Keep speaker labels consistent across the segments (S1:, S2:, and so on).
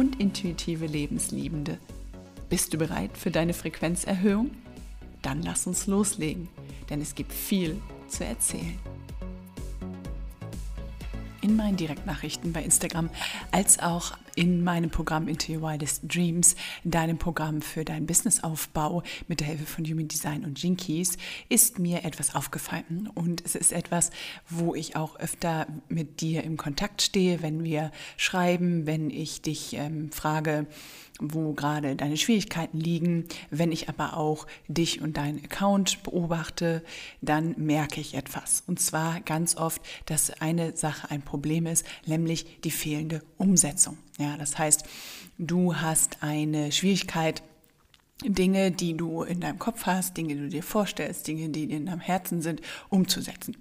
S1: und intuitive Lebensliebende. Bist du bereit für deine Frequenzerhöhung? Dann lass uns loslegen, denn es gibt viel zu erzählen in meinen Direktnachrichten bei Instagram als auch in meinem Programm Into Your Wildest Dreams, deinem Programm für deinen Businessaufbau mit der Hilfe von Human Design und Jinkies, ist mir etwas aufgefallen. Und es ist etwas, wo ich auch öfter mit dir im Kontakt stehe, wenn wir schreiben, wenn ich dich ähm, frage, wo gerade deine Schwierigkeiten liegen. Wenn ich aber auch dich und deinen Account beobachte, dann merke ich etwas. Und zwar ganz oft, dass eine Sache ein Problem ist, nämlich die fehlende Umsetzung. Ja, das heißt, du hast eine Schwierigkeit, Dinge, die du in deinem Kopf hast, Dinge, die du dir vorstellst, Dinge, die in deinem Herzen sind, umzusetzen.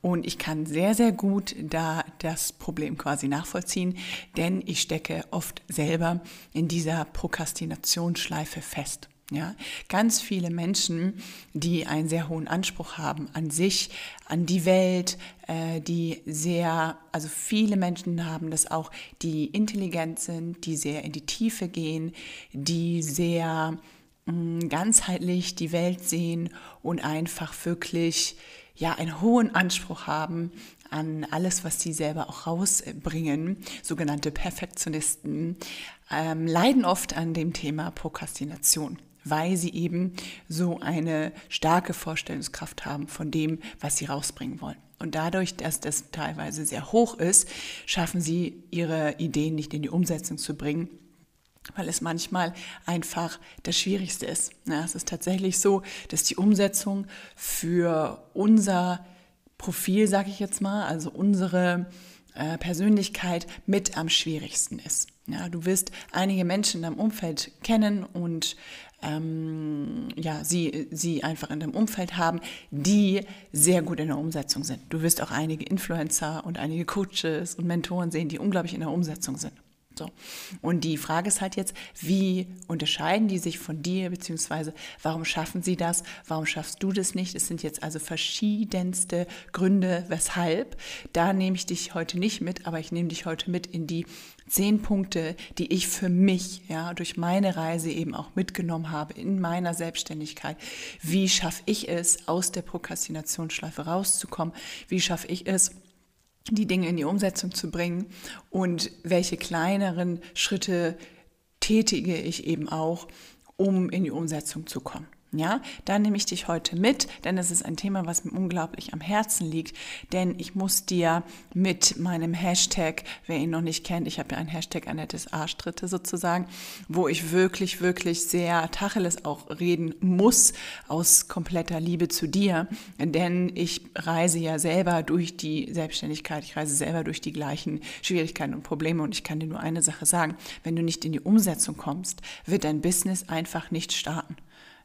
S1: Und ich kann sehr, sehr gut da das Problem quasi nachvollziehen, denn ich stecke oft selber in dieser Prokrastinationsschleife fest. Ja, ganz viele Menschen, die einen sehr hohen Anspruch haben an sich, an die Welt, äh, die sehr, also viele Menschen haben das auch, die intelligent sind, die sehr in die Tiefe gehen, die sehr ganzheitlich die Welt sehen und einfach wirklich ja einen hohen Anspruch haben an alles, was sie selber auch rausbringen. Sogenannte Perfektionisten ähm, leiden oft an dem Thema Prokrastination weil sie eben so eine starke Vorstellungskraft haben von dem, was sie rausbringen wollen. Und dadurch, dass das teilweise sehr hoch ist, schaffen sie ihre Ideen nicht in die Umsetzung zu bringen weil es manchmal einfach das Schwierigste ist. Ja, es ist tatsächlich so, dass die Umsetzung für unser Profil, sage ich jetzt mal, also unsere äh, Persönlichkeit mit am schwierigsten ist. Ja, du wirst einige Menschen in deinem Umfeld kennen und ähm, ja, sie, sie einfach in deinem Umfeld haben, die sehr gut in der Umsetzung sind. Du wirst auch einige Influencer und einige Coaches und Mentoren sehen, die unglaublich in der Umsetzung sind. So. Und die Frage ist halt jetzt, wie unterscheiden die sich von dir, beziehungsweise warum schaffen sie das, warum schaffst du das nicht? Es sind jetzt also verschiedenste Gründe, weshalb. Da nehme ich dich heute nicht mit, aber ich nehme dich heute mit in die zehn Punkte, die ich für mich, ja, durch meine Reise eben auch mitgenommen habe in meiner Selbstständigkeit. Wie schaffe ich es, aus der Prokrastinationsschleife rauszukommen? Wie schaffe ich es, die Dinge in die Umsetzung zu bringen und welche kleineren Schritte tätige ich eben auch, um in die Umsetzung zu kommen. Ja, da nehme ich dich heute mit, denn es ist ein Thema, was mir unglaublich am Herzen liegt. Denn ich muss dir mit meinem Hashtag, wer ihn noch nicht kennt, ich habe ja ein Hashtag Annettes Arschtritte sozusagen, wo ich wirklich, wirklich sehr Tacheles auch reden muss, aus kompletter Liebe zu dir. Denn ich reise ja selber durch die Selbstständigkeit, ich reise selber durch die gleichen Schwierigkeiten und Probleme. Und ich kann dir nur eine Sache sagen, wenn du nicht in die Umsetzung kommst, wird dein Business einfach nicht starten.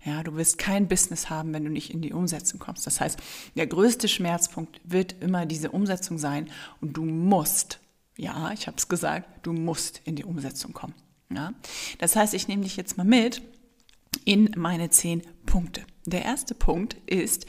S1: Ja, du wirst kein Business haben, wenn du nicht in die Umsetzung kommst. Das heißt, der größte Schmerzpunkt wird immer diese Umsetzung sein und du musst, ja, ich habe es gesagt, du musst in die Umsetzung kommen. Ja? Das heißt, ich nehme dich jetzt mal mit in meine zehn Punkte. Der erste Punkt ist,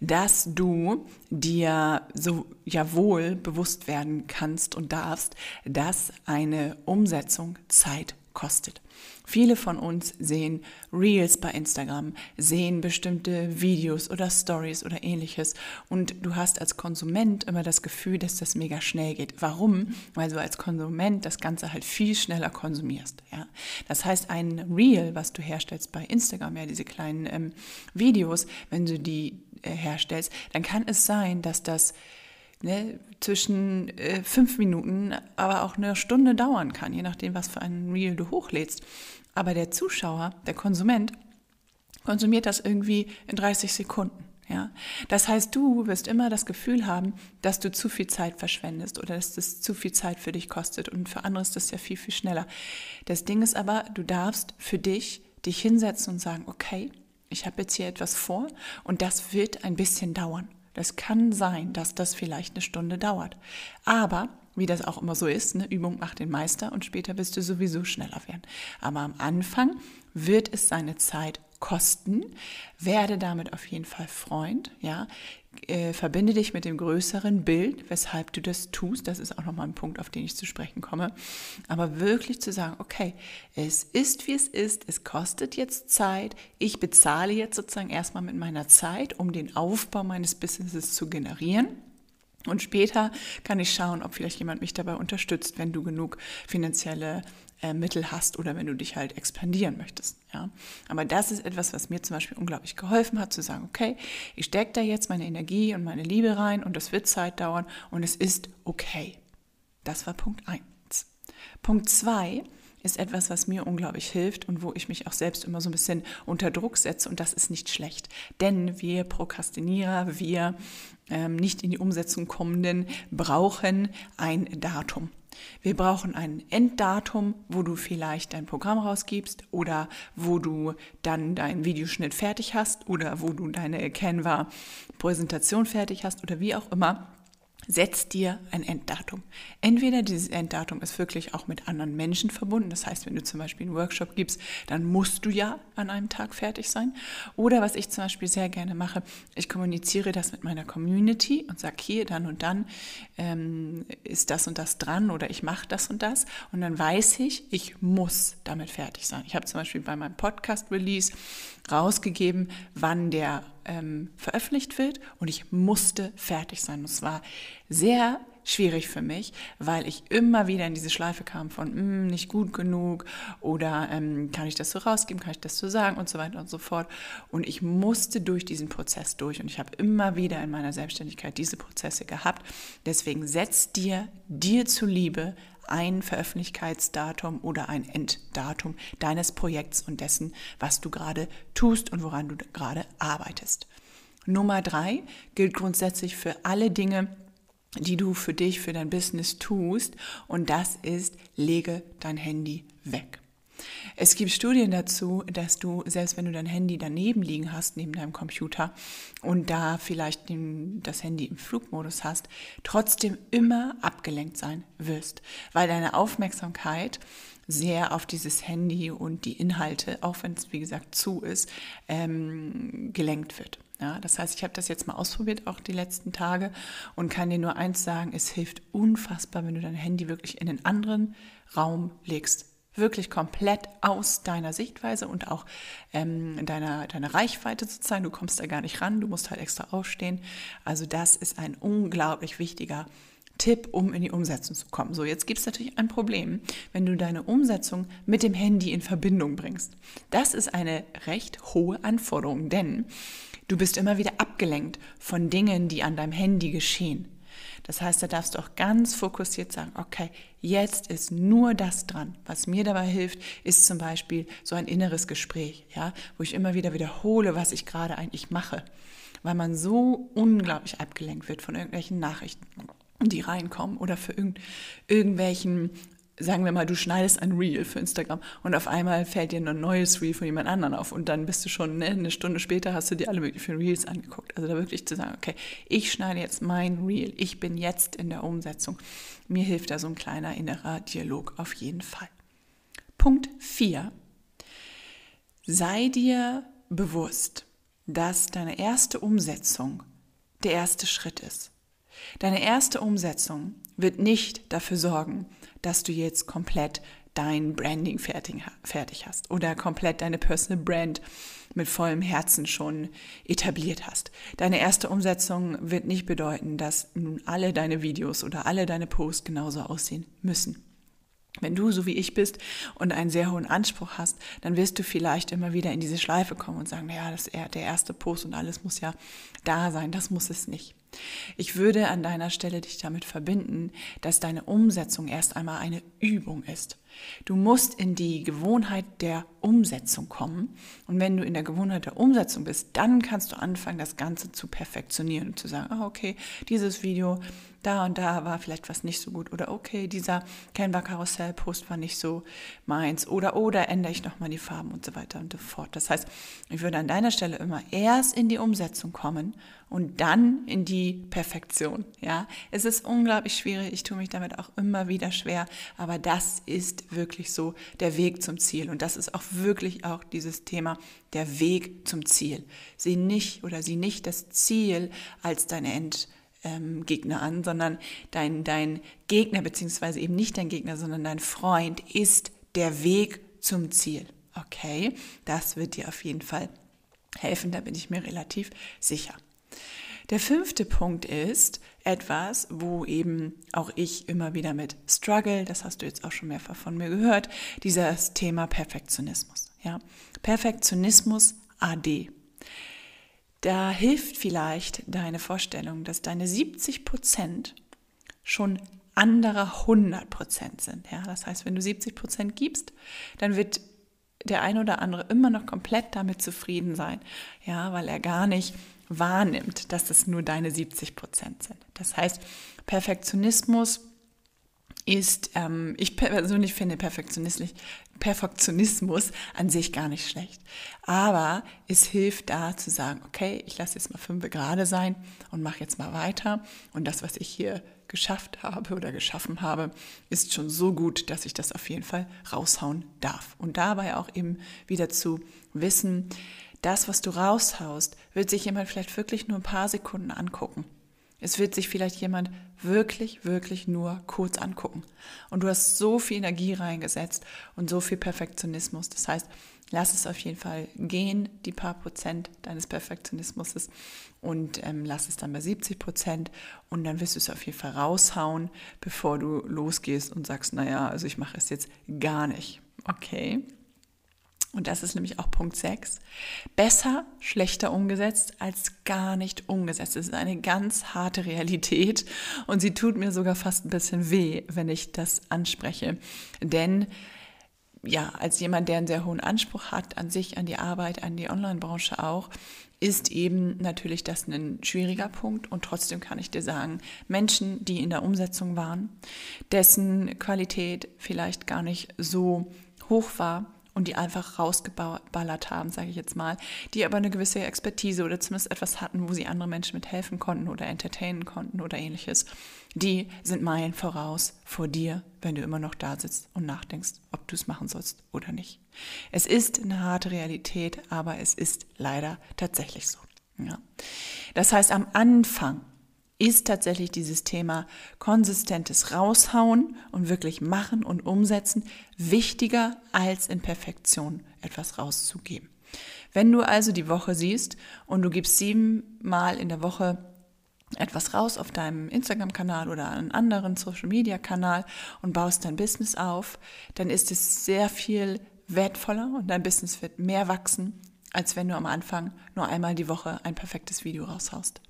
S1: dass du dir so ja wohl bewusst werden kannst und darfst, dass eine Umsetzung Zeit kostet. Viele von uns sehen Reels bei Instagram, sehen bestimmte Videos oder Stories oder ähnliches und du hast als Konsument immer das Gefühl, dass das mega schnell geht. Warum? Weil du als Konsument das Ganze halt viel schneller konsumierst. Ja? Das heißt, ein Reel, was du herstellst bei Instagram, ja, diese kleinen ähm, Videos, wenn du die äh, herstellst, dann kann es sein, dass das ne, zwischen äh, fünf Minuten, aber auch eine Stunde dauern kann, je nachdem, was für ein Reel du hochlädst. Aber der Zuschauer, der Konsument, konsumiert das irgendwie in 30 Sekunden. Ja, das heißt, du wirst immer das Gefühl haben, dass du zu viel Zeit verschwendest oder dass das zu viel Zeit für dich kostet und für andere ist das ja viel, viel schneller. Das Ding ist aber, du darfst für dich dich hinsetzen und sagen, okay, ich habe jetzt hier etwas vor und das wird ein bisschen dauern. Das kann sein, dass das vielleicht eine Stunde dauert. Aber, wie das auch immer so ist, eine Übung macht den Meister und später wirst du sowieso schneller werden. Aber am Anfang wird es seine Zeit kosten. Werde damit auf jeden Fall Freund, ja. Äh, verbinde dich mit dem größeren Bild, weshalb du das tust. Das ist auch nochmal ein Punkt, auf den ich zu sprechen komme. Aber wirklich zu sagen, okay, es ist wie es ist, es kostet jetzt Zeit. Ich bezahle jetzt sozusagen erstmal mit meiner Zeit, um den Aufbau meines Businesses zu generieren. Und später kann ich schauen, ob vielleicht jemand mich dabei unterstützt, wenn du genug finanzielle äh, Mittel hast oder wenn du dich halt expandieren möchtest. Ja? Aber das ist etwas, was mir zum Beispiel unglaublich geholfen hat, zu sagen, okay, ich stecke da jetzt meine Energie und meine Liebe rein und das wird Zeit dauern und es ist okay. Das war Punkt eins. Punkt zwei ist etwas, was mir unglaublich hilft und wo ich mich auch selbst immer so ein bisschen unter Druck setze und das ist nicht schlecht. Denn wir Prokrastinierer, wir ähm, nicht in die Umsetzung kommenden, brauchen ein Datum. Wir brauchen ein Enddatum, wo du vielleicht dein Programm rausgibst oder wo du dann deinen Videoschnitt fertig hast oder wo du deine Canva-Präsentation fertig hast oder wie auch immer. Setz dir ein Enddatum. Entweder dieses Enddatum ist wirklich auch mit anderen Menschen verbunden. Das heißt, wenn du zum Beispiel einen Workshop gibst, dann musst du ja an einem Tag fertig sein. Oder was ich zum Beispiel sehr gerne mache, ich kommuniziere das mit meiner Community und sage, hier, dann und dann ähm, ist das und das dran oder ich mache das und das. Und dann weiß ich, ich muss damit fertig sein. Ich habe zum Beispiel bei meinem Podcast-Release rausgegeben, wann der ähm, veröffentlicht wird und ich musste fertig sein. Es war sehr schwierig für mich, weil ich immer wieder in diese Schleife kam von mm, nicht gut genug oder ähm, kann ich das so rausgeben, kann ich das so sagen und so weiter und so fort. Und ich musste durch diesen Prozess durch und ich habe immer wieder in meiner Selbstständigkeit diese Prozesse gehabt. Deswegen setz dir dir zuliebe ein Veröffentlichkeitsdatum oder ein Enddatum deines Projekts und dessen, was du gerade tust und woran du gerade arbeitest. Nummer drei gilt grundsätzlich für alle Dinge, die du für dich, für dein Business tust. Und das ist, lege dein Handy weg. Es gibt Studien dazu, dass du, selbst wenn du dein Handy daneben liegen hast, neben deinem Computer und da vielleicht das Handy im Flugmodus hast, trotzdem immer abgelenkt sein wirst, weil deine Aufmerksamkeit sehr auf dieses Handy und die Inhalte, auch wenn es wie gesagt zu ist, ähm, gelenkt wird. Ja, das heißt, ich habe das jetzt mal ausprobiert, auch die letzten Tage, und kann dir nur eins sagen, es hilft unfassbar, wenn du dein Handy wirklich in einen anderen Raum legst wirklich komplett aus deiner Sichtweise und auch ähm, deiner, deiner Reichweite sozusagen. Du kommst da gar nicht ran, du musst halt extra aufstehen. Also das ist ein unglaublich wichtiger Tipp, um in die Umsetzung zu kommen. So, jetzt gibt es natürlich ein Problem, wenn du deine Umsetzung mit dem Handy in Verbindung bringst. Das ist eine recht hohe Anforderung, denn du bist immer wieder abgelenkt von Dingen, die an deinem Handy geschehen. Das heißt, da darfst du auch ganz fokussiert sagen, okay, jetzt ist nur das dran. Was mir dabei hilft, ist zum Beispiel so ein inneres Gespräch, ja, wo ich immer wieder wiederhole, was ich gerade eigentlich mache, weil man so unglaublich abgelenkt wird von irgendwelchen Nachrichten die reinkommen oder für irgend, irgendwelchen sagen wir mal, du schneidest ein Reel für Instagram und auf einmal fällt dir ein neues Reel von jemand anderem auf und dann bist du schon ne, eine Stunde später hast du dir alle möglichen Reels angeguckt. Also da wirklich zu sagen, okay, ich schneide jetzt mein Reel, ich bin jetzt in der Umsetzung. Mir hilft da so ein kleiner innerer Dialog auf jeden Fall. Punkt 4. Sei dir bewusst, dass deine erste Umsetzung der erste Schritt ist. Deine erste Umsetzung wird nicht dafür sorgen, dass du jetzt komplett dein Branding fertig hast oder komplett deine Personal Brand mit vollem Herzen schon etabliert hast. Deine erste Umsetzung wird nicht bedeuten, dass nun alle deine Videos oder alle deine Posts genauso aussehen müssen. Wenn du so wie ich bist und einen sehr hohen Anspruch hast, dann wirst du vielleicht immer wieder in diese Schleife kommen und sagen, naja, das ist der erste Post und alles muss ja da sein. Das muss es nicht. Ich würde an deiner Stelle dich damit verbinden, dass deine Umsetzung erst einmal eine Übung ist. Du musst in die Gewohnheit der Umsetzung kommen. Und wenn du in der Gewohnheit der Umsetzung bist, dann kannst du anfangen, das Ganze zu perfektionieren und zu sagen, ah, okay, dieses Video, da und da war vielleicht was nicht so gut. Oder okay, dieser Canva-Karussell-Post war nicht so meins. Oder, oder ändere ich nochmal die Farben und so weiter und so fort. Das heißt, ich würde an deiner Stelle immer erst in die Umsetzung kommen und dann in die Perfektion. Ja, es ist unglaublich schwierig. Ich tue mich damit auch immer wieder schwer. Aber das ist wirklich so der Weg zum Ziel. Und das ist auch wirklich auch dieses Thema, der Weg zum Ziel. Sieh nicht oder sieh nicht das Ziel als deine Endgegner an, sondern dein, dein Gegner, beziehungsweise eben nicht dein Gegner, sondern dein Freund ist der Weg zum Ziel. Okay, das wird dir auf jeden Fall helfen, da bin ich mir relativ sicher. Der fünfte Punkt ist etwas, wo eben auch ich immer wieder mit struggle, das hast du jetzt auch schon mehrfach von mir gehört, dieses Thema Perfektionismus. Ja? Perfektionismus AD. Da hilft vielleicht deine Vorstellung, dass deine 70 Prozent schon andere 100 Prozent sind. Ja? Das heißt, wenn du 70 Prozent gibst, dann wird der eine oder andere immer noch komplett damit zufrieden sein, ja, weil er gar nicht wahrnimmt, dass es nur deine 70 Prozent sind. Das heißt, Perfektionismus ist, ähm, ich persönlich finde Perfektionismus an sich gar nicht schlecht. Aber es hilft da zu sagen, okay, ich lasse jetzt mal fünf gerade sein und mache jetzt mal weiter. Und das, was ich hier geschafft habe oder geschaffen habe, ist schon so gut, dass ich das auf jeden Fall raushauen darf. Und dabei auch eben wieder zu wissen, das, was du raushaust, wird sich jemand vielleicht wirklich nur ein paar Sekunden angucken. Es wird sich vielleicht jemand wirklich, wirklich nur kurz angucken. Und du hast so viel Energie reingesetzt und so viel Perfektionismus. Das heißt, lass es auf jeden Fall gehen, die paar Prozent deines Perfektionismus und ähm, lass es dann bei 70 Prozent und dann wirst du es auf jeden Fall raushauen, bevor du losgehst und sagst, naja, also ich mache es jetzt gar nicht. Okay, und das ist nämlich auch Punkt 6, besser schlechter umgesetzt als gar nicht umgesetzt. Das ist eine ganz harte Realität und sie tut mir sogar fast ein bisschen weh, wenn ich das anspreche. Denn ja, als jemand, der einen sehr hohen Anspruch hat an sich, an die Arbeit, an die Online-Branche auch, ist eben natürlich das ein schwieriger Punkt. Und trotzdem kann ich dir sagen, Menschen, die in der Umsetzung waren, dessen Qualität vielleicht gar nicht so hoch war, und die einfach rausgeballert haben, sage ich jetzt mal, die aber eine gewisse Expertise oder zumindest etwas hatten, wo sie andere Menschen mithelfen konnten oder entertainen konnten oder ähnliches, die sind Meilen voraus vor dir, wenn du immer noch da sitzt und nachdenkst, ob du es machen sollst oder nicht. Es ist eine harte Realität, aber es ist leider tatsächlich so. Ja. Das heißt, am Anfang ist tatsächlich dieses Thema konsistentes Raushauen und wirklich machen und umsetzen wichtiger als in Perfektion etwas rauszugeben. Wenn du also die Woche siehst und du gibst siebenmal in der Woche etwas raus auf deinem Instagram-Kanal oder einen anderen Social-Media-Kanal und baust dein Business auf, dann ist es sehr viel wertvoller und dein Business wird mehr wachsen, als wenn du am Anfang nur einmal die Woche ein perfektes Video raushaust.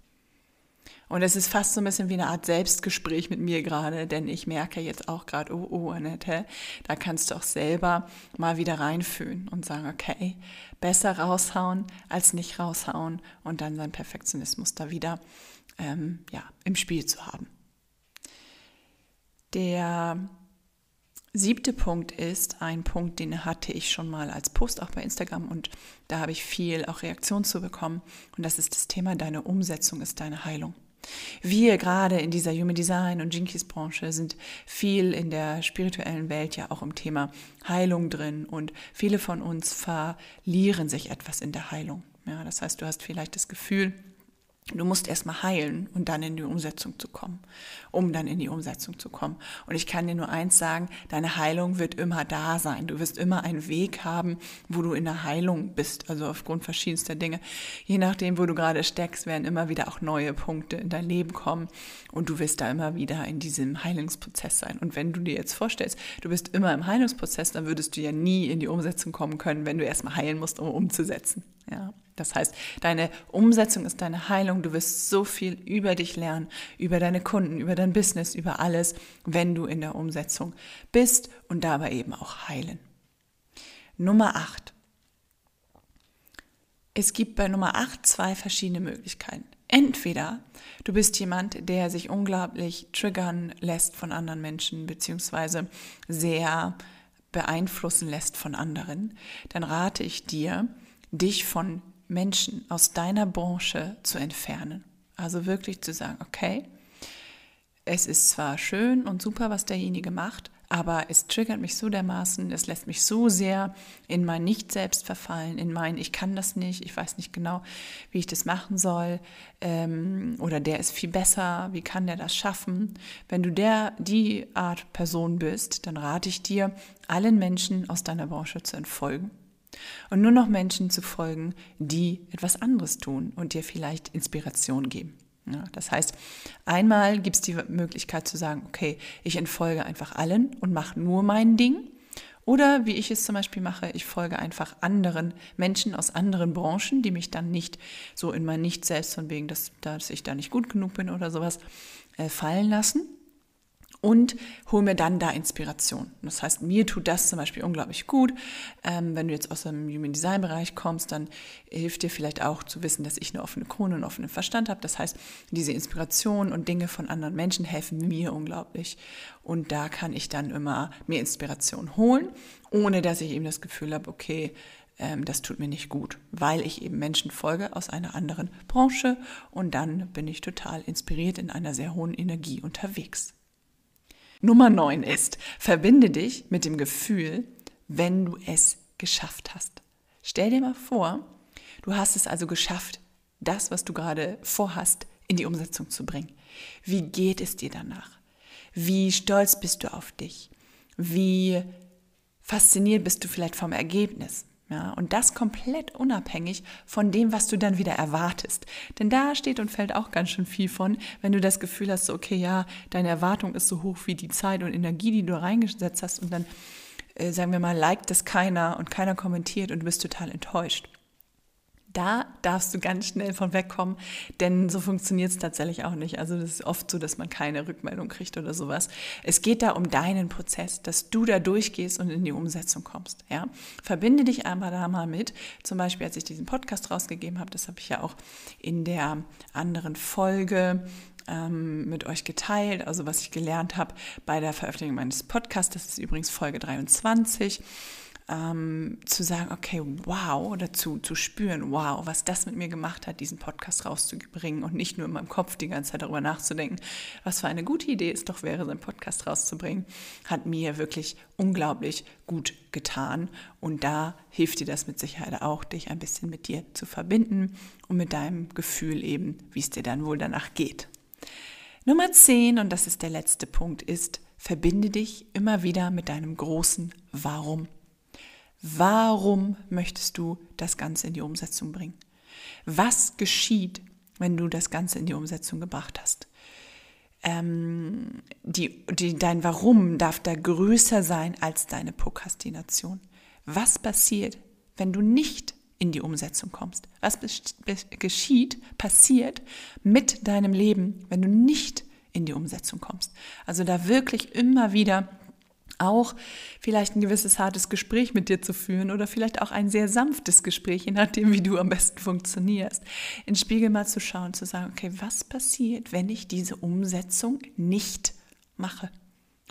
S1: Und es ist fast so ein bisschen wie eine Art Selbstgespräch mit mir gerade, denn ich merke jetzt auch gerade, oh, oh, Annette, da kannst du auch selber mal wieder reinfühlen und sagen, okay, besser raushauen als nicht raushauen und dann seinen Perfektionismus da wieder ähm, ja, im Spiel zu haben. Der siebte Punkt ist ein Punkt, den hatte ich schon mal als Post auch bei Instagram und da habe ich viel auch Reaktion zu bekommen und das ist das Thema, deine Umsetzung ist deine Heilung. Wir gerade in dieser Human Design und Jinkies Branche sind viel in der spirituellen Welt ja auch im Thema Heilung drin und viele von uns verlieren sich etwas in der Heilung. Ja, das heißt, du hast vielleicht das Gefühl, Du musst erstmal heilen und dann in die Umsetzung zu kommen, um dann in die Umsetzung zu kommen. Und ich kann dir nur eins sagen, deine Heilung wird immer da sein. Du wirst immer einen Weg haben, wo du in der Heilung bist, also aufgrund verschiedenster Dinge. Je nachdem, wo du gerade steckst, werden immer wieder auch neue Punkte in dein Leben kommen und du wirst da immer wieder in diesem Heilungsprozess sein. Und wenn du dir jetzt vorstellst, du bist immer im Heilungsprozess, dann würdest du ja nie in die Umsetzung kommen können, wenn du erstmal heilen musst, um umzusetzen. Ja. Das heißt, deine Umsetzung ist deine Heilung. Du wirst so viel über dich lernen, über deine Kunden, über dein Business, über alles, wenn du in der Umsetzung bist und dabei eben auch heilen. Nummer 8. Es gibt bei Nummer 8 zwei verschiedene Möglichkeiten. Entweder du bist jemand, der sich unglaublich triggern lässt von anderen Menschen, beziehungsweise sehr beeinflussen lässt von anderen, dann rate ich dir, dich von Menschen aus deiner Branche zu entfernen. Also wirklich zu sagen, okay, es ist zwar schön und super, was derjenige macht, aber es triggert mich so dermaßen, es lässt mich so sehr in mein Nicht-Selbst verfallen, in mein Ich kann das nicht, ich weiß nicht genau, wie ich das machen soll ähm, oder der ist viel besser, wie kann der das schaffen? Wenn du der, die Art Person bist, dann rate ich dir, allen Menschen aus deiner Branche zu entfolgen und nur noch Menschen zu folgen, die etwas anderes tun und dir vielleicht Inspiration geben. Ja, das heißt, einmal gibt es die Möglichkeit zu sagen, okay, ich entfolge einfach allen und mache nur mein Ding. Oder wie ich es zum Beispiel mache, ich folge einfach anderen Menschen aus anderen Branchen, die mich dann nicht so in mein Nicht-Selbst von wegen, dass, dass ich da nicht gut genug bin oder sowas, äh, fallen lassen und hol mir dann da Inspiration. Das heißt, mir tut das zum Beispiel unglaublich gut. Ähm, wenn du jetzt aus dem Human Design Bereich kommst, dann hilft dir vielleicht auch zu wissen, dass ich eine offene Krone und offenen Verstand habe. Das heißt, diese Inspiration und Dinge von anderen Menschen helfen mir unglaublich. Und da kann ich dann immer mir Inspiration holen, ohne dass ich eben das Gefühl habe, okay, ähm, das tut mir nicht gut, weil ich eben Menschen folge aus einer anderen Branche und dann bin ich total inspiriert in einer sehr hohen Energie unterwegs. Nummer 9 ist, verbinde dich mit dem Gefühl, wenn du es geschafft hast. Stell dir mal vor, du hast es also geschafft, das, was du gerade vorhast, in die Umsetzung zu bringen. Wie geht es dir danach? Wie stolz bist du auf dich? Wie fasziniert bist du vielleicht vom Ergebnis? Ja, und das komplett unabhängig von dem, was du dann wieder erwartest. Denn da steht und fällt auch ganz schön viel von, wenn du das Gefühl hast, okay, ja, deine Erwartung ist so hoch wie die Zeit und Energie, die du reingesetzt hast und dann, äh, sagen wir mal, liked es keiner und keiner kommentiert und du bist total enttäuscht. Da darfst du ganz schnell von wegkommen, denn so funktioniert es tatsächlich auch nicht. Also das ist oft so, dass man keine Rückmeldung kriegt oder sowas. Es geht da um deinen Prozess, dass du da durchgehst und in die Umsetzung kommst. Ja? Verbinde dich einmal da mal mit. Zum Beispiel, als ich diesen Podcast rausgegeben habe, das habe ich ja auch in der anderen Folge ähm, mit euch geteilt, also was ich gelernt habe bei der Veröffentlichung meines Podcasts. Das ist übrigens Folge 23 ähm, zu sagen, okay, wow, oder zu, zu spüren, wow, was das mit mir gemacht hat, diesen Podcast rauszubringen und nicht nur in meinem Kopf die ganze Zeit darüber nachzudenken, was für eine gute Idee es doch wäre, so einen Podcast rauszubringen, hat mir wirklich unglaublich gut getan. Und da hilft dir das mit Sicherheit auch, dich ein bisschen mit dir zu verbinden und mit deinem Gefühl eben, wie es dir dann wohl danach geht. Nummer 10, und das ist der letzte Punkt, ist, verbinde dich immer wieder mit deinem großen Warum. Warum möchtest du das Ganze in die Umsetzung bringen? Was geschieht, wenn du das Ganze in die Umsetzung gebracht hast? Ähm, die, die, dein Warum darf da größer sein als deine Prokrastination. Was passiert, wenn du nicht in die Umsetzung kommst? Was geschieht, passiert mit deinem Leben, wenn du nicht in die Umsetzung kommst? Also da wirklich immer wieder auch vielleicht ein gewisses hartes Gespräch mit dir zu führen oder vielleicht auch ein sehr sanftes Gespräch, je nachdem, wie du am besten funktionierst. In den Spiegel mal zu schauen, zu sagen, okay, was passiert, wenn ich diese Umsetzung nicht mache?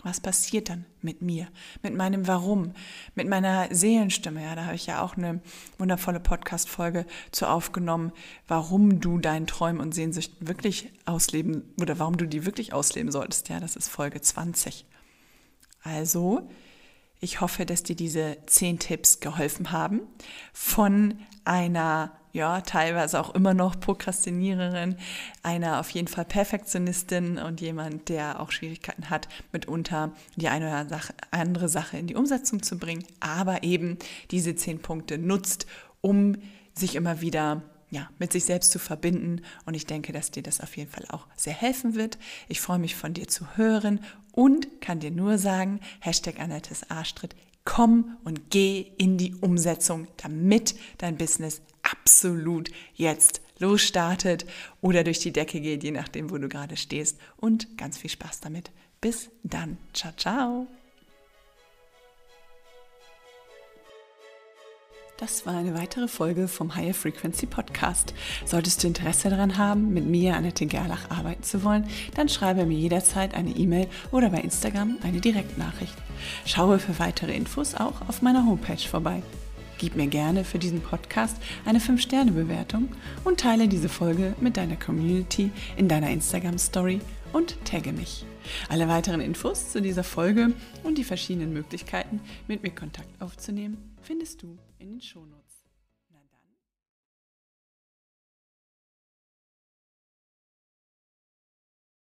S1: Was passiert dann mit mir, mit meinem Warum, mit meiner Seelenstimme? Ja, da habe ich ja auch eine wundervolle Podcast-Folge zu aufgenommen, warum du deinen Träumen und Sehnsüchten wirklich ausleben oder warum du die wirklich ausleben solltest. Ja, das ist Folge 20. Also, ich hoffe, dass dir diese zehn Tipps geholfen haben. Von einer ja, teilweise auch immer noch Prokrastiniererin, einer auf jeden Fall Perfektionistin und jemand, der auch Schwierigkeiten hat, mitunter die eine oder andere Sache in die Umsetzung zu bringen, aber eben diese zehn Punkte nutzt, um sich immer wieder ja, mit sich selbst zu verbinden. Und ich denke, dass dir das auf jeden Fall auch sehr helfen wird. Ich freue mich von dir zu hören und kann dir nur sagen, Hashtag Annettes Arschtritt, komm und geh in die Umsetzung, damit dein Business absolut jetzt losstartet oder durch die Decke geht, je nachdem, wo du gerade stehst. Und ganz viel Spaß damit. Bis dann. Ciao, ciao. Das war eine weitere Folge vom Higher Frequency Podcast. Solltest du Interesse daran haben, mit mir, Annette Gerlach, arbeiten zu wollen, dann schreibe mir jederzeit eine E-Mail oder bei Instagram eine Direktnachricht. Schaue für weitere Infos auch auf meiner Homepage vorbei. Gib mir gerne für diesen Podcast eine 5-Sterne-Bewertung und teile diese Folge mit deiner Community in deiner Instagram-Story und tagge mich. Alle weiteren Infos zu dieser Folge und die verschiedenen Möglichkeiten, mit mir Kontakt aufzunehmen, findest du in den Shownotes.